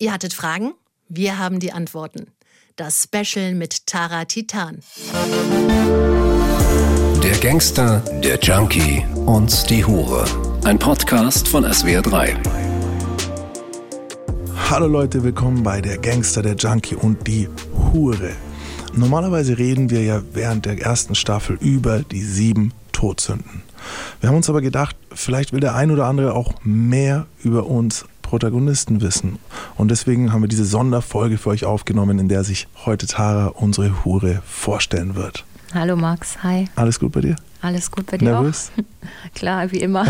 Ihr hattet Fragen? Wir haben die Antworten. Das Special mit Tara Titan. Der Gangster, der Junkie und die Hure. Ein Podcast von SWR3. Hallo Leute, willkommen bei Der Gangster, der Junkie und die Hure. Normalerweise reden wir ja während der ersten Staffel über die sieben Todsünden. Wir haben uns aber gedacht, vielleicht will der ein oder andere auch mehr über uns Protagonisten wissen. Und deswegen haben wir diese Sonderfolge für euch aufgenommen, in der sich heute Tara, unsere Hure, vorstellen wird. Hallo Max, hi. Alles gut bei dir? Alles gut bei dir Nervös? auch? Klar, wie immer.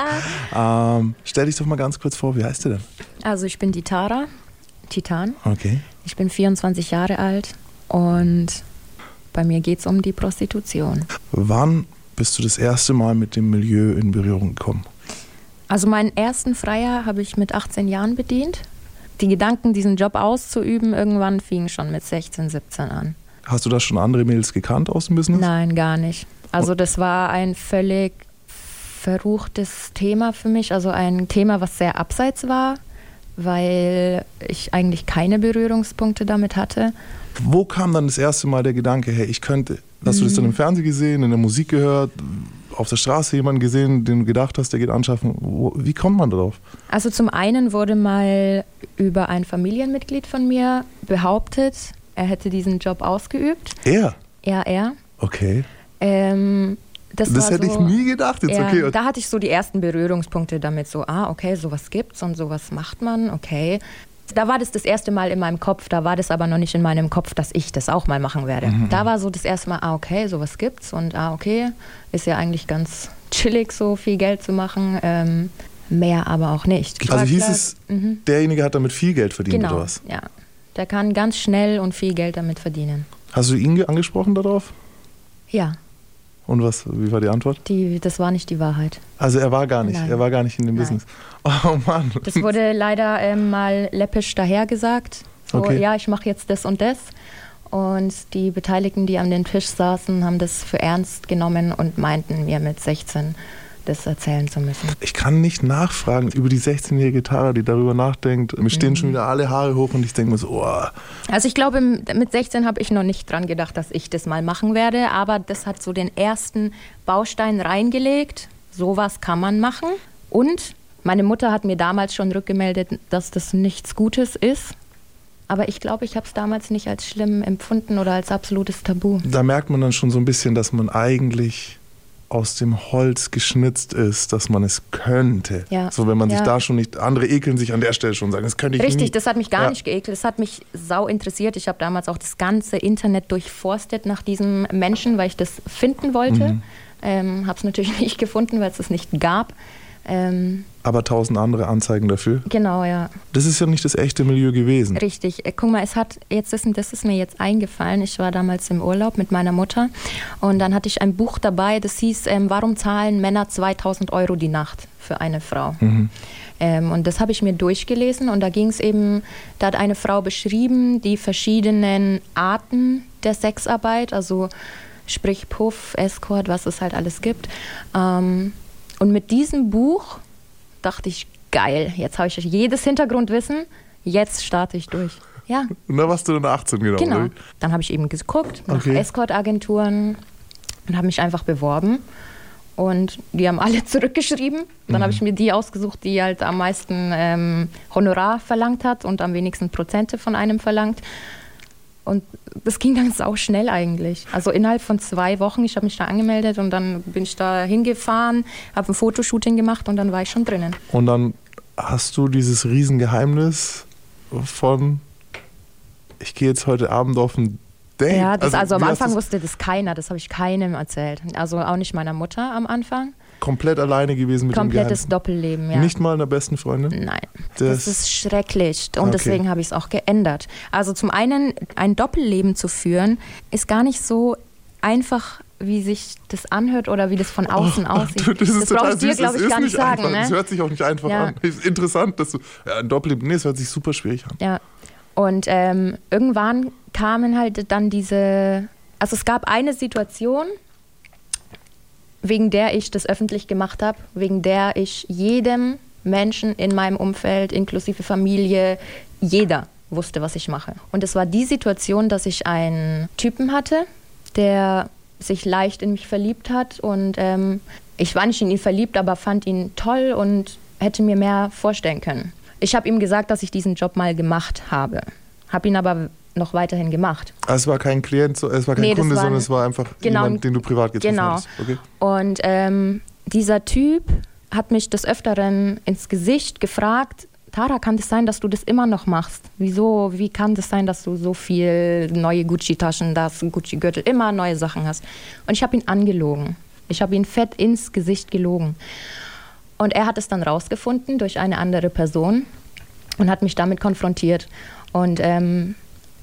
ähm, stell dich doch mal ganz kurz vor, wie heißt du denn? Also ich bin die Tara, Titan. Okay. Ich bin 24 Jahre alt und bei mir geht es um die Prostitution. Wann bist du das erste Mal mit dem Milieu in Berührung gekommen? Also meinen ersten Freier habe ich mit 18 Jahren bedient. Die Gedanken, diesen Job auszuüben, irgendwann fingen schon mit 16, 17 an. Hast du da schon andere Mädels gekannt aus dem Business? Nein, gar nicht. Also das war ein völlig verruchtes Thema für mich, also ein Thema, was sehr abseits war, weil ich eigentlich keine Berührungspunkte damit hatte. Wo kam dann das erste Mal der Gedanke, hey, ich könnte, hast du das dann im Fernsehen gesehen, in der Musik gehört, auf der Straße jemanden gesehen, den du gedacht hast, der geht anschaffen? Wo, wie kommt man darauf? Also zum einen wurde mal über ein Familienmitglied von mir behauptet, er hätte diesen Job ausgeübt. Er? Ja, er. Okay. Ähm, das Das hätte so, ich nie gedacht. Jetzt, ja, okay. Da hatte ich so die ersten Berührungspunkte damit, so, ah, okay, sowas gibt's und sowas macht man, okay. Da war das das erste Mal in meinem Kopf, da war das aber noch nicht in meinem Kopf, dass ich das auch mal machen werde. Mhm. Da war so das erste Mal, ah, okay, sowas gibt's und ah, okay, ist ja eigentlich ganz chillig, so viel Geld zu machen. Ähm, mehr aber auch nicht. also War hieß klar- es, Mhm. derjenige hat damit viel Geld verdient Genau, oder was? ja. Der kann ganz schnell und viel Geld damit verdienen. Hast du ihn ge- angesprochen darauf? Ja, Und was? Wie war die Antwort? die, das war nicht die Wahrheit. Also er war gar nicht, Nein. er war gar nicht in dem Nein. Business. Oh Mann. Das wurde leider ähm, mal läppisch dahergesagt. So, Okay. ja, ich mache jetzt das und das. Und die Beteiligten, die an den Tisch saßen, haben das für ernst genommen und meinten mir mit 16 das erzählen zu müssen. Ich kann nicht nachfragen über die 16-jährige Tara, die darüber nachdenkt. Mir stehen Mhm. schon wieder alle Haare hoch und ich denke mir so, oh, Also ich glaube, mit 16 habe ich noch nicht dran gedacht, dass ich das mal machen werde, aber das hat so den ersten Baustein reingelegt. Sowas kann man machen. Und meine Mutter hat mir damals schon rückgemeldet, dass das nichts Gutes ist. Aber ich glaube, ich habe es damals nicht als schlimm empfunden oder als absolutes Tabu. da merkt man dann schon so ein bisschen, dass man eigentlich aus dem Holz geschnitzt ist, dass man es könnte. Ja. So, wenn man sich Ja. da schon nicht, andere ekeln sich an der Stelle schon sagen, das könnte ich Richtig, nie. das hat mich gar Ja. nicht geekelt. Das hat mich sau interessiert. Ich habe damals auch das ganze Internet durchforstet nach diesem Menschen, weil ich das finden wollte. Mhm. Ähm, habe es natürlich nicht gefunden, weil es es nicht gab. Ähm, Aber tausend andere Anzeigen dafür. genau, ja. Das ist ja nicht das echte Milieu gewesen. Richtig. Äh, Guck mal, es hat jetzt ist, das ist mir jetzt eingefallen. Ich war damals im Urlaub mit meiner Mutter und dann hatte ich ein Buch dabei, das hieß ähm, Warum zahlen Männer 2000 Euro die Nacht für eine Frau? Ähm, und das habe ich mir durchgelesen und da ging es eben, da hat eine Frau beschrieben die verschiedenen Arten der Sexarbeit, also sprich Puff, Escort, was es halt alles gibt. Ähm, und mit diesem Buch dachte ich, geil, jetzt habe ich jedes Hintergrundwissen, jetzt starte ich durch. Ja, Und da warst du dann 18, genau. genau. oder? Dann habe ich eben geguckt nach Okay. Escort-Agenturen und habe mich einfach beworben. Und die haben alle zurückgeschrieben. Dann Mhm. habe ich mir die ausgesucht, die halt am meisten ähm, Honorar verlangt hat und am wenigsten Prozente von einem verlangt. Und das ging dann sau schnell eigentlich. Also innerhalb von zwei Wochen, ich habe mich da angemeldet und dann bin ich da hingefahren, habe ein Fotoshooting gemacht und dann war ich schon drinnen. Und dann hast du dieses Riesengeheimnis von, ich gehe jetzt heute Abend auf ein Date. Ja, das, also, am wie hast Anfang wusste das keiner, das habe ich keinem erzählt. Also auch nicht meiner Mutter am Anfang. Komplett alleine gewesen mit Komplettes dem Geheimnis. Doppelleben, ja. Nicht mal einer besten Freundin? Nein, Das- das, ist schrecklich und Okay. deswegen habe ich es auch geändert. Also zum einen, ein Doppelleben zu führen, ist gar nicht so einfach, wie sich das anhört oder wie das von außen aussieht. Oh, Das, ist brauche ich dir, glaube das ich, gar nicht sagen. einfach. Das Ne? hört sich auch nicht einfach Ja. an. Ist interessant, dass du. Ja, ein Doppelleben. Nee, es hört sich super schwierig an. Ja. Und ähm, irgendwann kamen halt dann diese. Also es gab eine Situation, wegen der ich das öffentlich gemacht habe, wegen der ich jedem Menschen in meinem Umfeld, inklusive Familie, jeder wusste, was ich mache. Und es war die Situation, dass ich einen Typen hatte, der sich leicht in mich verliebt hat und ähm, ich war nicht in ihn verliebt, aber fand ihn toll und hätte mir mehr vorstellen können. Ich habe ihm gesagt, dass ich diesen Job mal gemacht habe, habe ihn aber noch weiterhin gemacht. Also es war kein Klient, es war kein nee, Kunde, war sondern es war einfach genau, jemand, den du privat getroffen genau. hast. Okay. Und ähm, dieser Typ hat mich des Öfteren ins Gesicht gefragt, Tara, kann das sein, dass du das immer noch machst? Wieso, wie kann das sein, dass du so viel neue Gucci-Taschen, das Gucci-Gürtel, immer neue Sachen hast? Und ich habe ihn angelogen. Ich habe ihn fett ins Gesicht gelogen. Und er hat es dann rausgefunden durch eine andere Person und hat mich damit konfrontiert. Und ähm,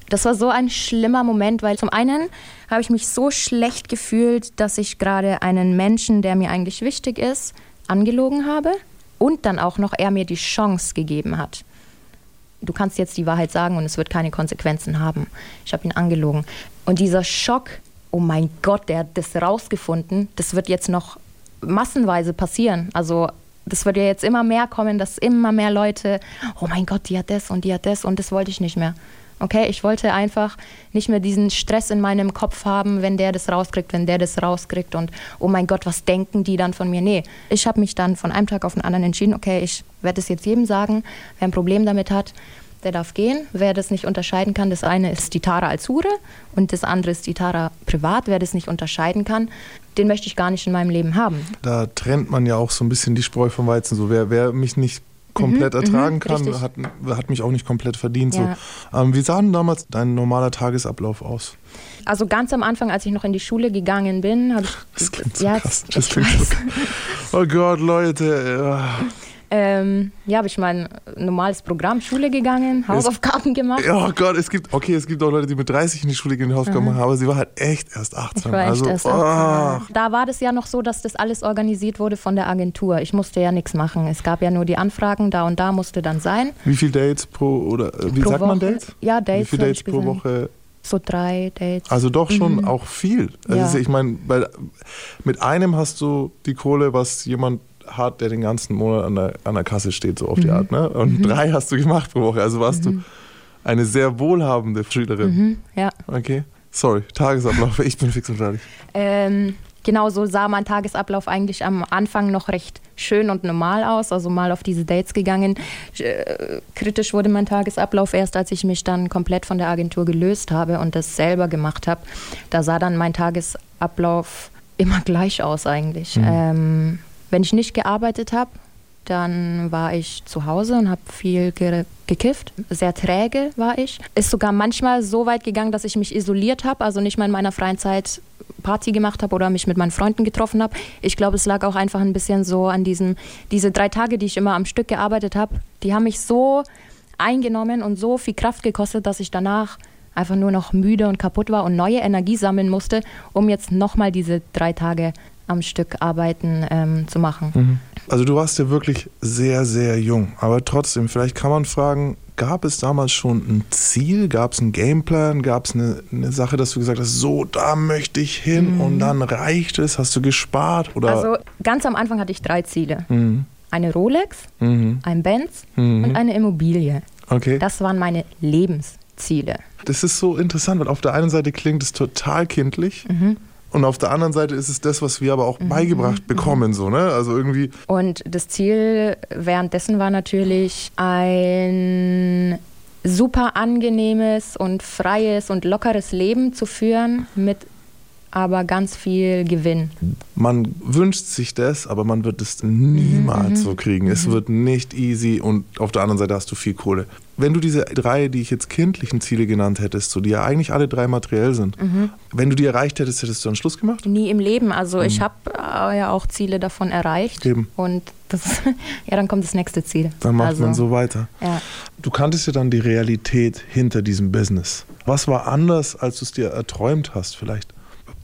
das war so ein schlimmer Moment, weil zum einen habe ich mich so schlecht gefühlt, dass ich gerade einen Menschen, der mir eigentlich wichtig ist, angelogen habe und dann auch noch er mir die Chance gegeben hat. Du kannst jetzt die Wahrheit sagen und es wird keine Konsequenzen haben. Ich habe ihn angelogen. Und dieser Schock, oh mein Gott, der hat das rausgefunden, das wird jetzt noch massenweise passieren. Also das wird ja jetzt immer mehr kommen, dass immer mehr Leute, oh mein Gott, die hat das und die hat das und das wollte ich nicht mehr. Okay, ich wollte einfach nicht mehr diesen Stress in meinem Kopf haben, wenn der das rauskriegt, wenn der das rauskriegt und oh mein Gott, was denken die dann von mir? Nee, ich habe mich dann von einem Tag auf den anderen entschieden, okay, ich werde es jetzt jedem sagen, wer ein Problem damit hat, der darf gehen. Wer das nicht unterscheiden kann, das eine ist die Tara als Hure und das andere ist die Tara privat. Wer das nicht unterscheiden kann, den möchte ich gar nicht in meinem Leben haben. Da trennt man ja auch so ein bisschen die Spreu vom Weizen. So, wer, wer mich nicht komplett mhm, ertragen mhm, kann, hat, hat, mich auch nicht komplett verdient. Ja. So. Ähm, wie sah denn damals dein normaler Tagesablauf aus? Also ganz am Anfang, als ich noch in die Schule gegangen bin, habe ich. Das klingt so ja, krass. Das klingt so. Oh Gott, Leute. Ja. Ähm, ja, habe ich mein normales Programm, Schule gegangen, Hausaufgaben gemacht. Oh Gott, es gibt, okay, es gibt auch Leute, die mit 30 in die Schule gehen, Hausaufgaben machen, aber sie war halt echt erst 18. Ich war echt also, erst 18. Oh. Da war das ja noch so, dass das alles organisiert wurde von der Agentur. Ich musste ja nichts machen. Es gab ja nur die Anfragen, da und da musste dann sein. Wie viele Dates pro, oder äh, wie pro sagt Woche? man Dates? Ja, Dates. Wie viele Dates pro Woche? So drei Dates. Also doch schon mhm. auch viel. Also ja. ich meine, mit einem hast du die Kohle, was jemand hat, der den ganzen Monat an der, an der Kasse steht, so auf mhm. die Art. Ne? Und mhm. drei hast du gemacht pro Woche. Also warst mhm. du eine sehr wohlhabende Schülerin. Mhm. Ja. Okay. Sorry, Tagesablauf. Ich bin fix und fertig. Ähm, genau so sah mein Tagesablauf eigentlich am Anfang noch recht schön und normal aus. Also mal auf diese Dates gegangen. Äh, kritisch wurde mein Tagesablauf erst, als ich mich dann komplett von der Agentur gelöst habe und das selber gemacht habe. Da sah dann mein Tagesablauf immer gleich aus eigentlich. Mhm. Ähm, wenn ich nicht gearbeitet habe, dann war ich zu Hause und habe viel ge gekifft. Sehr träge war ich. Ist sogar manchmal so weit gegangen, dass ich mich isoliert habe, also nicht mal in meiner freien Zeit Party gemacht habe oder mich mit meinen Freunden getroffen habe. Ich glaube, es lag auch einfach ein bisschen so an diesen, diese drei Tage, die ich immer am Stück gearbeitet habe, die haben mich so eingenommen und so viel Kraft gekostet, dass ich danach einfach nur noch müde und kaputt war und neue Energie sammeln musste, um jetzt nochmal diese drei Tage am Stück arbeiten ähm, zu machen. Mhm. Also du warst ja wirklich sehr, sehr jung, aber trotzdem, vielleicht kann man fragen, gab es damals schon ein Ziel, gab es einen Gameplan, gab es eine, eine, Sache, dass du gesagt hast, so, da möchte ich hin mhm. und dann reicht es, hast du gespart? Oder? Also ganz am Anfang hatte ich drei Ziele. Mhm. Eine Rolex, mhm. ein Benz mhm. und eine Immobilie. Okay. Das waren meine Lebensziele. Das ist so interessant, weil auf der einen Seite klingt es total kindlich. Mhm. Und auf der anderen Seite ist es das, was wir aber auch mhm. beigebracht bekommen, so, ne? Also irgendwie. Und das Ziel währenddessen war natürlich ein super angenehmes und freies und lockeres Leben zu führen mit aber ganz viel Gewinn. Man wünscht sich das, aber man wird es niemals mhm, so kriegen. Mhm. Es wird nicht easy und auf der anderen Seite hast du viel Kohle. Wenn du diese drei, die ich jetzt kindlichen Ziele genannt hättest, so die ja eigentlich alle drei materiell sind, mhm. wenn du die erreicht hättest, hättest du einen Schluss gemacht? Nie im Leben. Also ich mhm. habe äh, ja auch Ziele davon erreicht. Eben. Und das, ja, dann kommt das nächste Ziel. Dann macht also, man so weiter. Ja. Du kanntest ja dann die Realität hinter diesem Business. Was war anders, als du es dir erträumt hast vielleicht?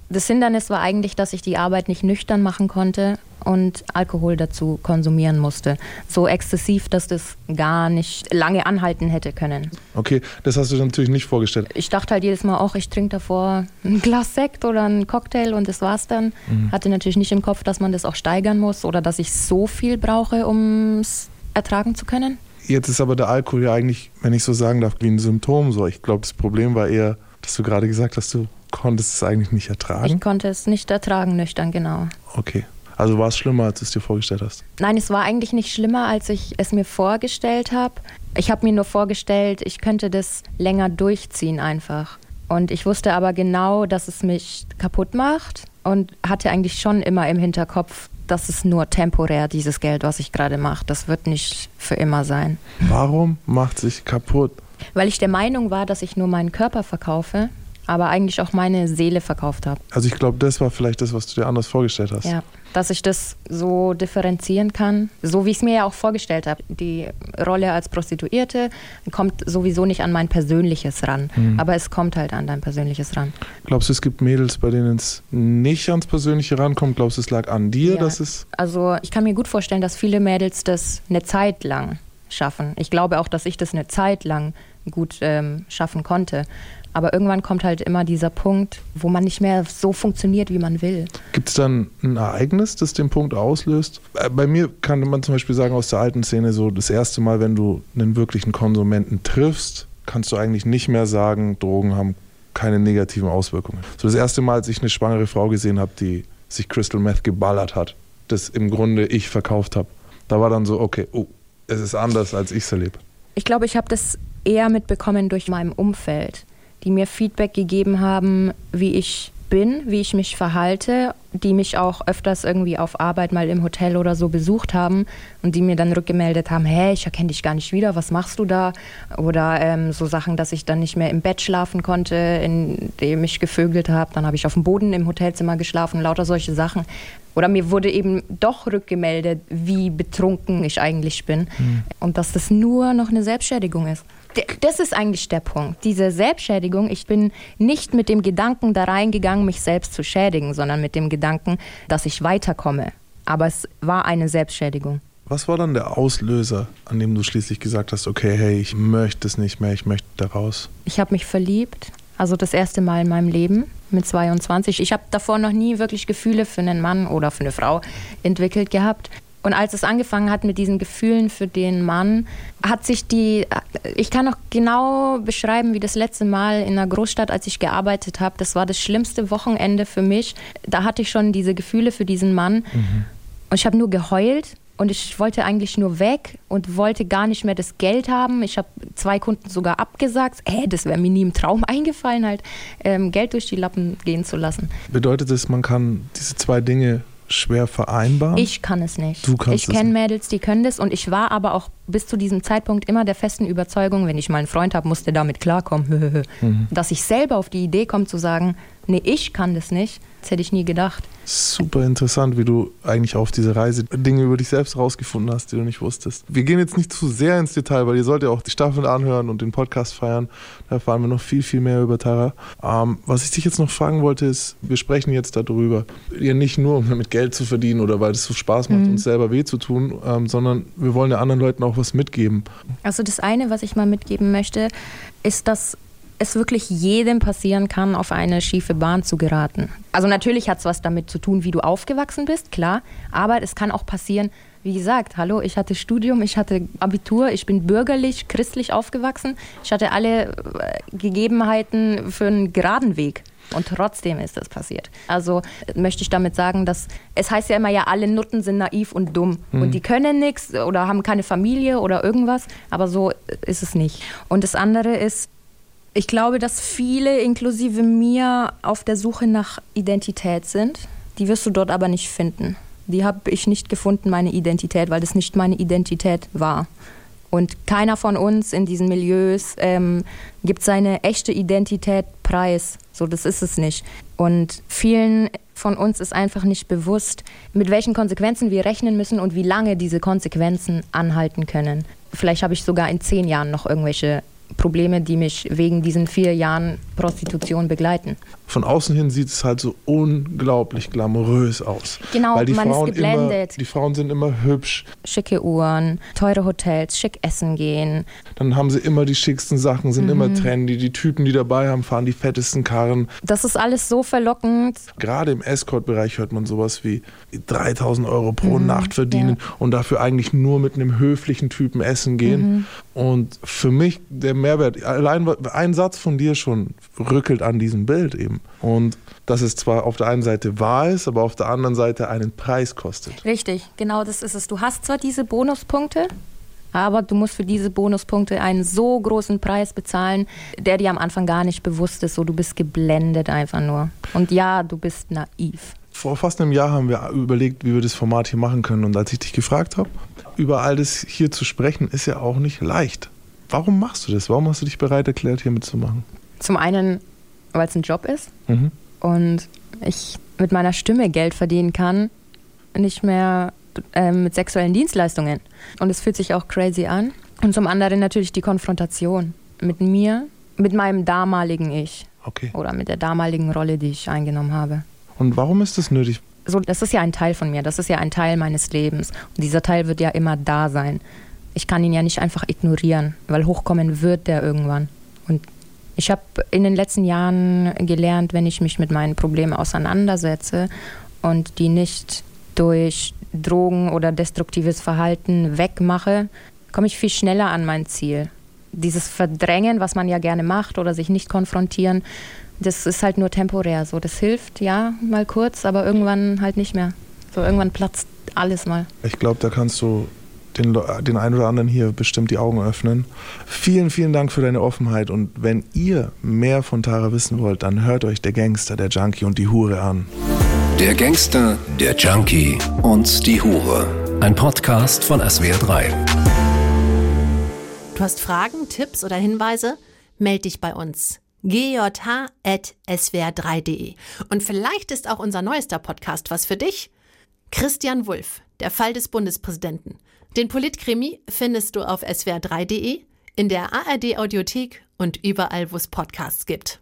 Das Hindernis war eigentlich, dass ich die Arbeit nicht nüchtern machen konnte und Alkohol dazu konsumieren musste. So exzessiv, dass das gar nicht lange anhalten hätte können. Okay, das hast du natürlich nicht vorgestellt. Ich dachte halt jedes Mal, auch ich trinke davor ein Glas Sekt oder einen Cocktail und das war's dann. Mhm. Hatte natürlich nicht im Kopf, dass man das auch steigern muss oder dass ich so viel brauche, um es ertragen zu können. Jetzt ist aber der Alkohol ja eigentlich, wenn ich so sagen darf, wie ein Symptom. So, ich glaube, das Problem war eher, dass du gerade gesagt hast, du konntest es eigentlich nicht ertragen. Ich konnte es nicht ertragen, nüchtern, genau. Okay. Also war es schlimmer, als du es dir vorgestellt hast? Nein, es war eigentlich nicht schlimmer, als ich es mir vorgestellt habe. Ich habe mir nur vorgestellt, ich könnte das länger durchziehen einfach. Und ich wusste aber genau, dass es mich kaputt macht und hatte eigentlich schon immer im Hinterkopf, das ist nur temporär, dieses Geld, was ich gerade mache. Das wird nicht für immer sein. Warum macht sich kaputt? Weil ich der Meinung war, dass ich nur meinen Körper verkaufe, aber eigentlich auch meine Seele verkauft habe. Also ich glaube, das war vielleicht das, was du dir anders vorgestellt hast. Ja, dass ich das so differenzieren kann, so wie ich es mir ja auch vorgestellt habe. Die Rolle als Prostituierte kommt sowieso nicht an mein Persönliches ran, mhm. aber es kommt halt an dein Persönliches ran. Glaubst du, es gibt Mädels, bei denen es nicht ans Persönliche rankommt? Glaubst du, es lag an dir, ja, dass es... Also ich kann mir gut vorstellen, dass viele Mädels das eine Zeit lang schaffen. Ich glaube auch, dass ich das eine Zeit lang gut ähm, schaffen konnte. Aber irgendwann kommt halt immer dieser Punkt, wo man nicht mehr so funktioniert, wie man will. Gibt es dann ein Ereignis, das den Punkt auslöst? Äh, bei mir kann man zum Beispiel sagen, aus der alten Szene, so das erste Mal, wenn du einen wirklichen Konsumenten triffst, kannst du eigentlich nicht mehr sagen, Drogen haben keine negativen Auswirkungen. So das erste Mal, als ich eine schwangere Frau gesehen habe, die sich Crystal Meth geballert hat, das im Grunde ich verkauft habe, da war dann so, okay, oh, es ist anders, als ich es erlebe. Ich glaube, ich habe das eher mitbekommen durch mein Umfeld die mir Feedback gegeben haben, wie ich bin, wie ich mich verhalte, die mich auch öfters irgendwie auf Arbeit mal im Hotel oder so besucht haben und die mir dann rückgemeldet haben, hey, ich erkenne dich gar nicht wieder, was machst du da? Oder ähm, so Sachen, dass ich dann nicht mehr im Bett schlafen konnte, in dem ich gevögelt habe. Dann habe ich auf dem Boden im Hotelzimmer geschlafen, lauter solche Sachen. Oder mir wurde eben doch rückgemeldet, wie betrunken ich eigentlich bin mhm. und dass das nur noch eine Selbstschädigung ist das ist eigentlich der Punkt. Diese Selbstschädigung, ich bin nicht mit dem Gedanken da reingegangen, mich selbst zu schädigen, sondern mit dem Gedanken, dass ich weiterkomme. Aber es war eine Selbstschädigung. Was war dann der Auslöser, an dem du schließlich gesagt hast, okay, hey, ich möchte es nicht mehr, ich möchte da raus? Ich habe mich verliebt, also das erste Mal in meinem Leben mit 22. Ich habe davor noch nie wirklich Gefühle für einen Mann oder für eine Frau entwickelt gehabt. Und als es angefangen hat mit diesen Gefühlen für den Mann, hat sich die, ich kann noch genau beschreiben, wie das letzte Mal in einer Großstadt, als ich gearbeitet habe, das war das schlimmste Wochenende für mich. Da hatte ich schon diese Gefühle für diesen Mann. Mhm. Und ich habe nur geheult und ich wollte eigentlich nur weg und wollte gar nicht mehr das Geld haben. Ich habe zwei Kunden sogar abgesagt. Hey, das wäre mir nie im Traum eingefallen, halt ähm, Geld durch die Lappen gehen zu lassen. Bedeutet das, man kann diese zwei Dinge schwer vereinbaren? Ich kann es nicht. Du kannst ich kenne Mädels, die können das und ich war aber auch bis zu diesem Zeitpunkt immer der festen Überzeugung, wenn ich mal einen Freund habe, muss der damit klarkommen, mhm. dass ich selber auf die Idee komme zu sagen, nee, ich kann das nicht, das hätte ich nie gedacht. Super interessant, wie du eigentlich auf diese Reise Dinge über dich selbst rausgefunden hast, die du nicht wusstest. Wir gehen jetzt nicht zu sehr ins Detail, weil ihr sollt ja auch die Staffel anhören und den Podcast feiern. Da erfahren wir noch viel, viel mehr über Tara. Ähm, was ich dich jetzt noch fragen wollte, ist, wir sprechen jetzt darüber, ja nicht nur, um damit Geld zu verdienen oder weil es so Spaß macht, mhm. uns selber weh zu tun, ähm, sondern wir wollen ja anderen Leuten auch was mitgeben. Also das eine, was ich mal mitgeben möchte, ist, dass es wirklich jedem passieren kann, auf eine schiefe Bahn zu geraten. Also natürlich hat es was damit zu tun, wie du aufgewachsen bist, klar, aber es kann auch passieren, wie gesagt, hallo, ich hatte Studium, ich hatte Abitur, ich bin bürgerlich, christlich aufgewachsen, ich hatte alle äh, Gegebenheiten für einen geraden Weg. Und trotzdem ist das passiert. Also möchte ich damit sagen, dass es heißt ja immer, ja, alle Nutten sind naiv und dumm. Mhm. Und die können nichts oder haben keine Familie oder irgendwas. Aber so ist es nicht. Und das andere ist, ich glaube, dass viele, inklusive mir, auf der Suche nach Identität sind. Die wirst du dort aber nicht finden. Die habe ich nicht gefunden, meine Identität, weil das nicht meine Identität war. Und keiner von uns in diesen Milieus ähm, gibt seine echte Identität preis. So, das ist es nicht. Und vielen von uns ist einfach nicht bewusst, mit welchen Konsequenzen wir rechnen müssen und wie lange diese Konsequenzen anhalten können. Vielleicht habe ich sogar in zehn Jahren noch irgendwelche Probleme, die mich wegen diesen vier Jahren Prostitution begleiten. Von außen hin sieht es halt so unglaublich glamourös aus. Genau, Weil die man ist Frauen geblendet. Immer, die Frauen sind immer hübsch. Schicke Uhren, teure Hotels, schick essen gehen. Dann haben sie immer die schicksten Sachen, sind immer Mhm. trendy. Die Typen, die dabei haben, fahren die fettesten Karren. Das ist alles so verlockend. Gerade im Escort-Bereich hört man sowas wie 3000 Euro pro Mhm, Nacht verdienen und dafür eigentlich nur mit einem höflichen Typen essen gehen. Mhm. Und für mich der Mehrwert, allein ein Satz von dir schon rückelt an diesem Bild eben. Und dass es zwar auf der einen Seite wahr ist, aber auf der anderen Seite einen Preis kostet. Richtig, genau das ist es. Du hast zwar diese Bonuspunkte, aber du musst für diese Bonuspunkte einen so großen Preis bezahlen, der dir am Anfang gar nicht bewusst ist. So, du bist geblendet einfach nur. Und ja, du bist naiv. Vor fast einem Jahr haben wir überlegt, wie wir das Format hier machen können. Und als ich dich gefragt habe, über all das hier zu sprechen, ist ja auch nicht leicht. Warum machst du das? Warum hast du dich bereit erklärt, hier mitzumachen? Zum einen, weil es ein Job ist Mhm. und ich mit meiner Stimme Geld verdienen kann, nicht mehr ähm, mit sexuellen Dienstleistungen. Und es fühlt sich auch crazy an. Und zum anderen natürlich die Konfrontation mit mir, mit meinem damaligen Ich Okay. oder mit der damaligen Rolle, die ich eingenommen habe. Und warum ist das nötig? So, das ist ja ein Teil von mir, das ist ja ein Teil meines Lebens. Und dieser Teil wird ja immer da sein. Ich kann ihn ja nicht einfach ignorieren, weil hochkommen wird der irgendwann. Und ich habe in den letzten Jahren gelernt, wenn ich mich mit meinen Problemen auseinandersetze und die nicht durch Drogen oder destruktives Verhalten wegmache, komme ich viel schneller an mein Ziel. Dieses Verdrängen, was man ja gerne macht oder sich nicht konfrontieren, das ist halt nur temporär. So, das hilft, ja, mal kurz, aber irgendwann halt nicht mehr. So, irgendwann platzt alles mal. Ich glaube, da kannst du den, den einen oder anderen hier bestimmt die Augen öffnen. Vielen, vielen Dank für deine Offenheit. Und wenn ihr mehr von Tara wissen wollt, dann hört euch der Gangster, der Junkie und die Hure an. Der Gangster, der Junkie und die Hure. Ein Podcast von SWR3. Du hast Fragen, Tipps oder Hinweise? Meld dich bei uns. gj.swr3.de. Und vielleicht ist auch unser neuester Podcast was für dich. Christian Wulff, der Fall des Bundespräsidenten. Den Politkrimi findest du auf swr3.de, in der ARD Audiothek und überall, wo es Podcasts gibt.